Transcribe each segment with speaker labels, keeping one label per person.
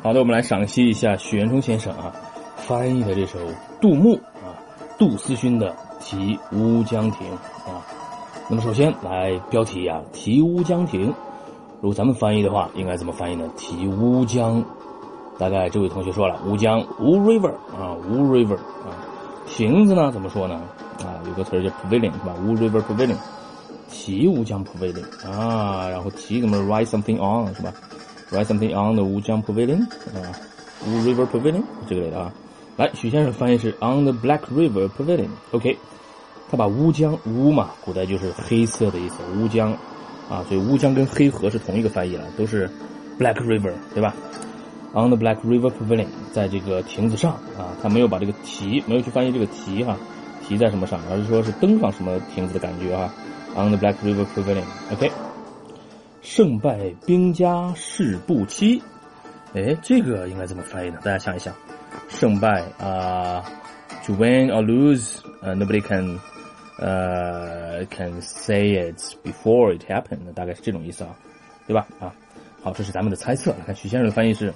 Speaker 1: 好的，我们来赏析一下许渊冲先生啊翻译的这首杜牧啊杜思勋的《题乌江亭》啊。那么首先来标题啊，《题乌江亭》，如果咱们翻译的话，应该怎么翻译呢？题乌江，大概这位同学说了，乌江乌 river 啊，乌 river 啊，亭子呢怎么说呢？啊，有个词叫 pavilion 是吧？乌 river pavilion，题乌江 pavilion 啊，然后题怎么 write something on 是吧？Write something on the Wujiang Pavilion 啊，Wu River Pavilion 这个类的啊。来，许先生翻译是 On the Black River Pavilion。OK，他把乌江乌嘛，古代就是黑色的意思，乌江啊，所以乌江跟黑河是同一个翻译了，都是 Black River 对吧？On the Black River Pavilion，在这个亭子上啊，他没有把这个题没有去翻译这个题哈，题在什么上，而是说是登上什么亭子的感觉啊。On the Black River Pavilion，OK。胜败兵家事不期，哎，这个应该怎么翻译呢？大家想一想，胜败啊，to win or lose，呃，nobody can，呃，can say it before it happened，大概是这种意思啊，对吧？啊，好，这是咱们的猜测。看许先生的翻译是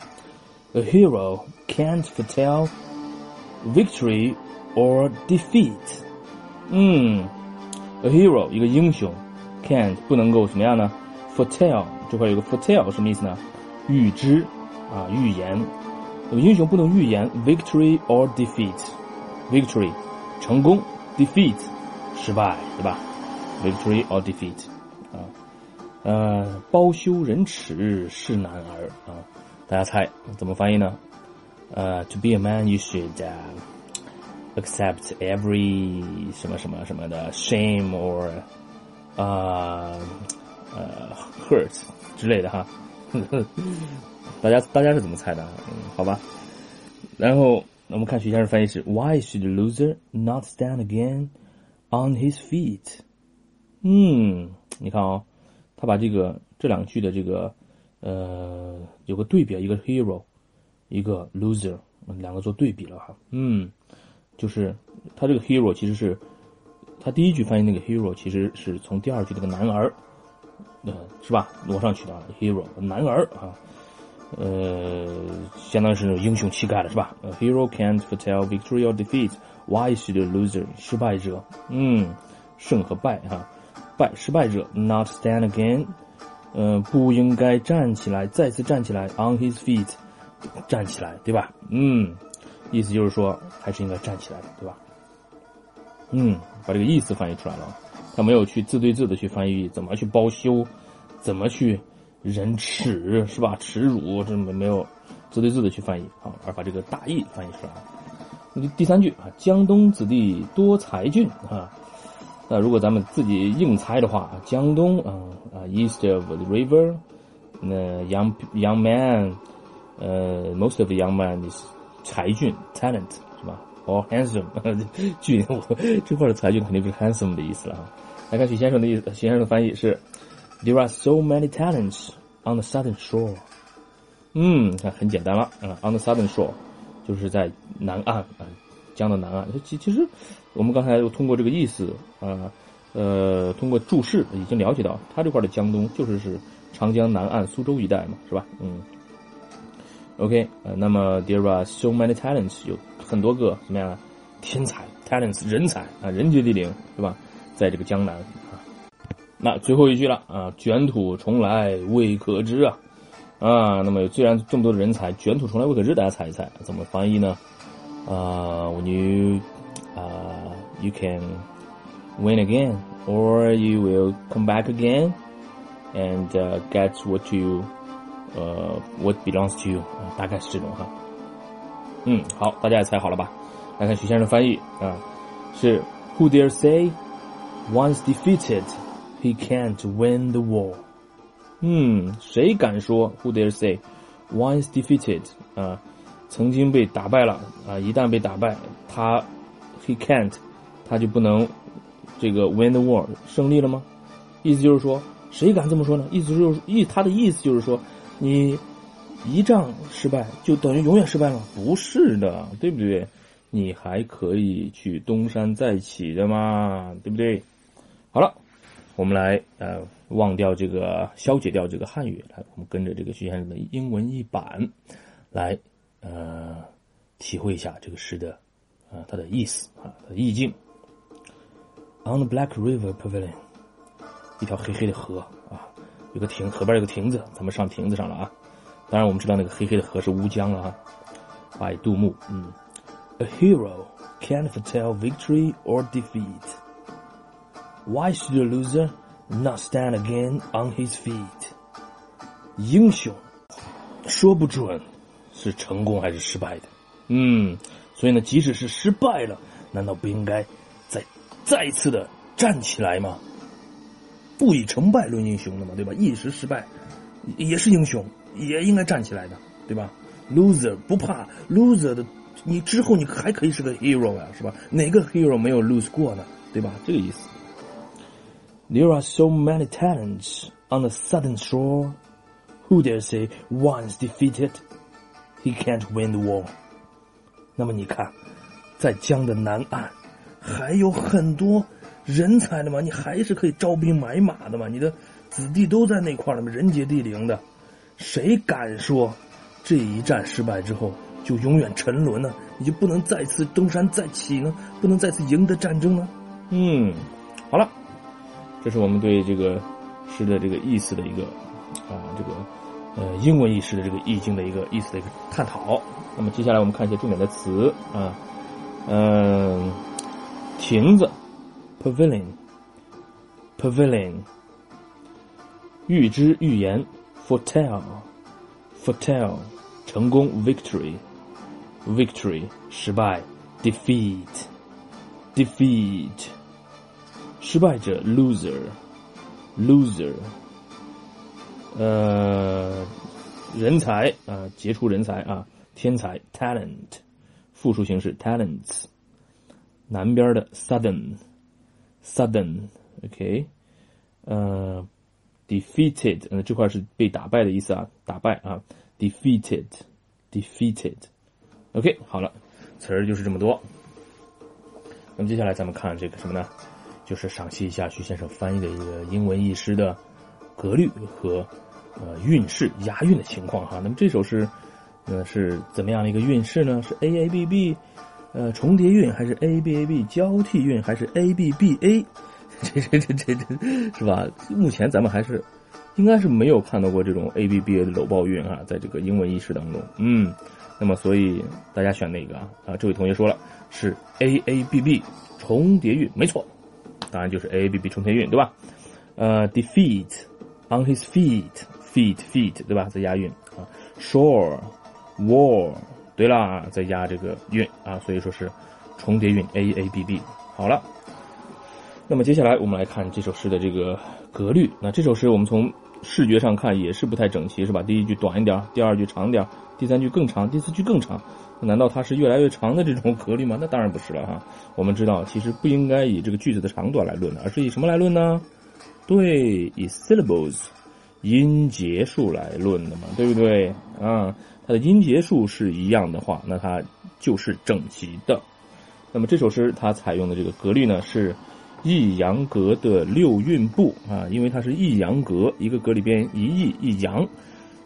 Speaker 1: ：A hero can't foretell victory or defeat。嗯，a hero 一个英雄，can't 不能够怎么样呢？Foretell 这块有个 foretell 什么意思呢？预知啊，预言。英雄不能预言 victory or defeat。victory 成功，defeat 失败，对吧？victory or defeat 啊，呃，包羞忍耻是男儿啊，大家猜怎么翻译呢？呃，to be a man you should accept every 什么什么什么的 shame or 啊。呃，hurt 之类的哈，大家大家是怎么猜的？好吧。然后我们看徐先生翻译是：Why should loser not stand again on his feet？嗯，你看啊，他把这个这两句的这个呃有个对比，一个 hero，一个 loser，两个做对比了哈。嗯，就是他这个 hero 其实是他第一句翻译那个 hero 其实是从第二句那个男儿。呃，是吧？挪上取的 hero 男儿啊，呃，相当于是英雄气概了，是吧？A hero can't foretell victory or defeat. Why should a loser 失败者？嗯，胜和败哈，败失败者 not stand again，嗯，不应该站起来，再次站起来 on his feet，站起来，对吧？嗯，意思就是说还是应该站起来的，对吧？嗯，把这个意思翻译出来了。他没有去字对字的去翻译，怎么去包羞，怎么去忍耻，是吧？耻辱，这没没有字对字的去翻译啊，而把这个大意翻译出来了。第三句啊，江东子弟多才俊啊。那如果咱们自己硬猜的话，江东啊啊，east of the river，那 young young man，呃，most of the young man is 才俊 talent 是吧？or handsome，俊，这块的才俊肯定不是 handsome 的意思了啊。来看许先生的意思，许先生的翻译是：There are so many talents on the southern shore。嗯，看很简单了啊，on the southern shore 就是在南岸啊，江的南岸。其其实我们刚才又通过这个意思啊，呃，通过注释已经了解到，他这块的江东就是是长江南岸苏州一带嘛，是吧？嗯。OK，呃，那么 There are so many talents，有很多个怎么样啊？天才 talents 人才啊，人杰地灵，对吧？在这个江南啊，那最后一句了啊，卷土重来未可知啊啊，那么既然这么多的人才，卷土重来未可知，大家猜一猜怎么翻译呢？啊，When you 啊，you can win again or you will come back again and get what you 呃 what belongs to you，大概是这种哈。嗯，好，大家也猜好了吧？来看徐先生翻译啊，是 Who dare say？Once defeated, he can't win the war. 嗯，谁敢说？Who dare say? Once defeated 啊，曾经被打败了啊，一旦被打败，他 he can't，他就不能这个 win the war 胜利了吗？意思就是说，谁敢这么说呢？意思就是意他的意思就是说，你一仗失败就等于永远失败了？不是的，对不对？你还可以去东山再起的嘛，对不对？好了，我们来呃忘掉这个消解掉这个汉语，来我们跟着这个徐先生的英文译版来呃体会一下这个诗的啊它的意思啊它的意境。On the Black River Pavilion，一条黑黑的河啊，有个亭，河边有个亭子，咱们上亭子上了啊。当然我们知道那个黑黑的河是乌江啊。by 杜牧，嗯，A hero can't foretell victory or defeat. Why should a loser not stand again on his feet? 英雄说不准是成功还是失败的，嗯，所以呢，即使是失败了，难道不应该再再次的站起来吗？不以成败论英雄的嘛，对吧？一时失败也是英雄，也应该站起来的，对吧？loser 不怕 loser 的，你之后你还可以是个 hero 呀，是吧？哪个 hero 没有 lose 过呢？对吧？这个意思。There are so many talents on the southern shore. Who dare say once defeated, he can't win the war? 那么你看，在江的南岸，还有很多人才的嘛，你还是可以招兵买马的嘛，你的子弟都在那块儿了嘛，人杰地灵的，谁敢说？这一战失败之后，就永远沉沦呢？你就不能再次东山再起呢？不能再次赢得战争呢？嗯，好了，这是我们对这个诗的这个意思的一个啊，这个呃英文意识的这个意境的一个意思的一个探讨。那么接下来我们看一些重点的词啊，嗯，亭子，pavilion，pavilion，预知预言 ，foretell，foretell。成功 victory，victory 失败 defeat，defeat 失败者 loser，loser 呃人才啊杰出人才啊天才 talent 复数形式 talents 南边的 southern southern OK 呃 defeated 呃这块是被打败的意思啊打败啊。defeated, defeated. OK，好了，词儿就是这么多。那么接下来咱们看这个什么呢？就是赏析一下徐先生翻译的一个英文译诗的格律和呃韵式押韵的情况哈。那么这首诗呃是怎么样的一个韵式呢？是 A A B B 呃重叠韵，还是 A B A B 交替韵，还是 A B B A？这这这这这是吧？目前咱们还是。应该是没有看到过这种 A B B A 的搂抱韵啊，在这个英文意识当中，嗯，那么所以大家选哪个啊？啊，这位同学说了是 A A B B 重叠韵，没错，当然就是 A A B B 重叠韵，对吧？呃，defeat on his feet，feet feet，对吧？再押韵啊，shore war，对啦，再押这个韵啊，所以说是重叠韵 A A B B。好了，那么接下来我们来看这首诗的这个格律。那这首诗我们从视觉上看也是不太整齐，是吧？第一句短一点，第二句长点，第三句更长，第四句更长。难道它是越来越长的这种格律吗？那当然不是了哈。我们知道，其实不应该以这个句子的长短来论的，而是以什么来论呢？对，以 syllables 音节数来论的嘛，对不对？啊，它的音节数是一样的话，那它就是整齐的。那么这首诗它采用的这个格律呢是。一阳格的六韵部啊，因为它是抑扬格，一个格里边一抑一阳，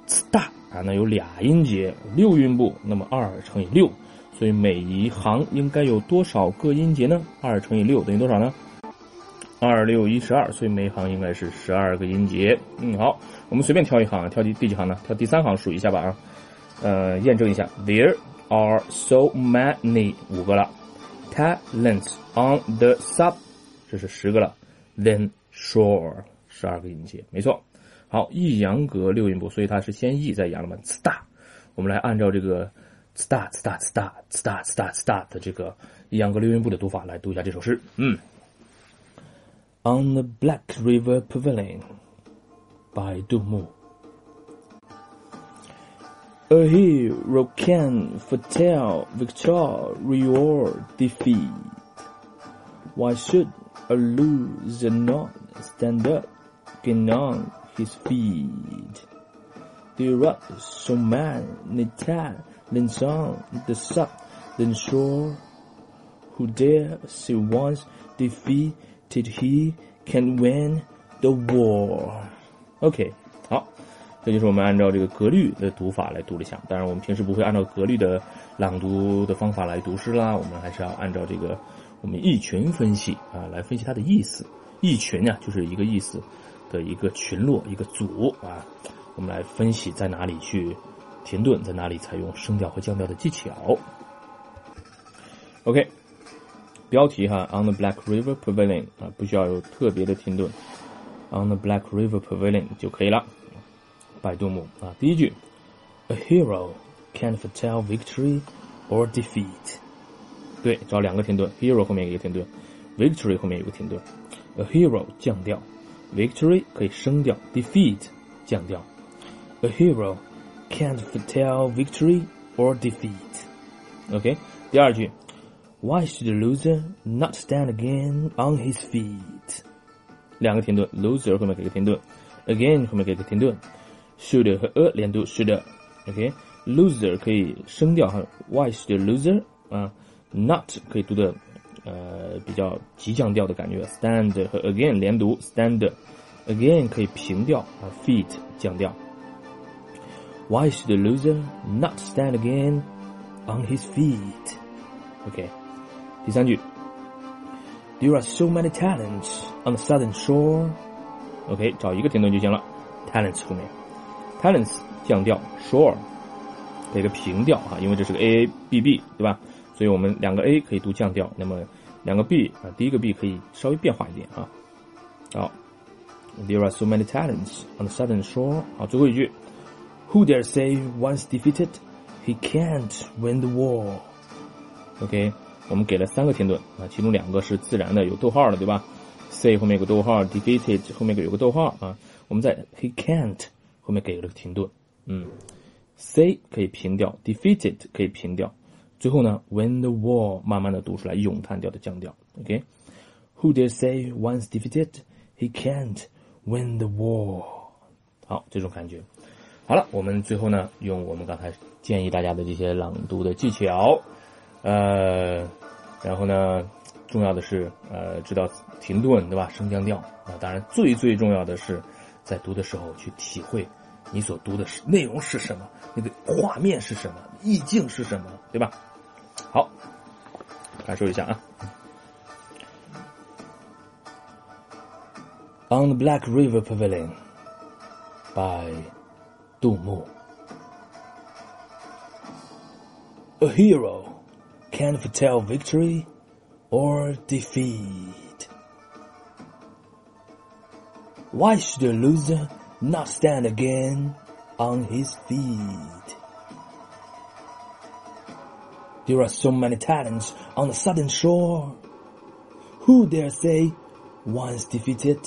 Speaker 1: 次大啊，那有俩音节，六韵部，那么二乘以六，所以每一行应该有多少个音节呢？二乘以六等于多少呢？二六一十二，所以每一行应该是十二个音节。嗯，好，我们随便挑一行，挑第第几行呢？挑第三行数一下吧啊，呃，验证一下，There are so many 五个了，talents on the sub。这是十个了，then shore 十二个音节，没错。好，抑扬格六音部，所以它是先抑再扬的嘛。呲大，我们来按照这个呲大呲大呲大呲大呲大呲大的这个抑扬格六音部的读法来读一下这首诗。嗯，On the Black River Pavilion by 杜牧。A hero can foretell victory or defeat. Why should a loser not stand up, get on his feet. There are so many talents on the southern shore who dare say once defeated he can win the war. OK，好， 这就是我们按照这个格律的读法来读了一下。当然，我们平时不会按照格律的朗读的方法来读诗啦，我们还是要按照这个 我们一群分析啊来分析它的意思。一群呢，就是一个意思的一个群落、一个组啊，我们来分析在哪里去停顿，在哪里采用升调和降调的技巧。OK，标题哈，On the Black River Pavilion 啊，不需要有特别的停顿，On the Black River Pavilion 就可以了。拜杜牧啊，第一句，A hero can foretell victory or defeat。对，找两个停顿，hero 后面一个停顿，victory 后面有个停顿。A hero 降调，victory 可以升调，defeat 降调。A hero can't foretell victory or defeat。OK，第二句，Why should the loser not stand again on his feet？两个停顿，loser 后面给个停顿，again 后面给个停顿。should 和 a 连读，should，OK，loser 可以升调哈，Why should loser 啊 ，not 可以读的呃比较急降调的感觉，stand 和 again 连读，stand，again 可以平调啊，feet 降调。Why should the loser not stand again on his feet？OK，第三句，There are so many talents on the southern shore。OK，找一个停顿就行了，talents 后面。Talents 降调，Shore 给个平调啊，因为这是个 A A B B 对吧？ 所以我们两个 A 可以读降调，那么两个 B 啊，第一个 B 可以稍微变化一点啊。好，There are so many talents on the southern shore。好，最后一句，Who dare say once defeated he can't win the war？OK，我们给了三个停顿啊，其中两个是自然的，有逗号的对吧？Say 后面有个逗号，defeated 后面有个逗号啊。我们在 he can't。后面给了个停顿，嗯，C 可以平调，defeated 可以平调，最后呢，win the war 慢慢的读出来咏叹调的降调，OK，Who dare say once defeated he can't win the war？好，这种感觉。好了，我们最后呢，用我们刚才建议大家的这些朗读的技巧，呃，然后呢，重要的是呃，知道停顿对吧？升降调啊，当然最最重要的是。在读的时候去体会，你所读的是内容是什么，那个画面是什么，意境是什么，对吧？好，感受一下啊。On the Black River Pavilion by 杜牧。A hero can foretell victory or defeat. Why should a loser not stand again on his feet? There are so many talents on the southern shore. Who dare say, once defeated,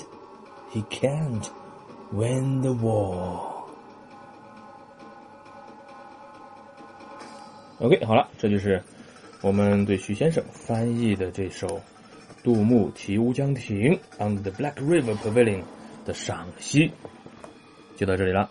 Speaker 1: he can't win the war? OK，好了，这就是我们对徐先生翻译的这首杜牧《题乌江亭》（On the Black River Pavilion）。的赏析 就到这里了。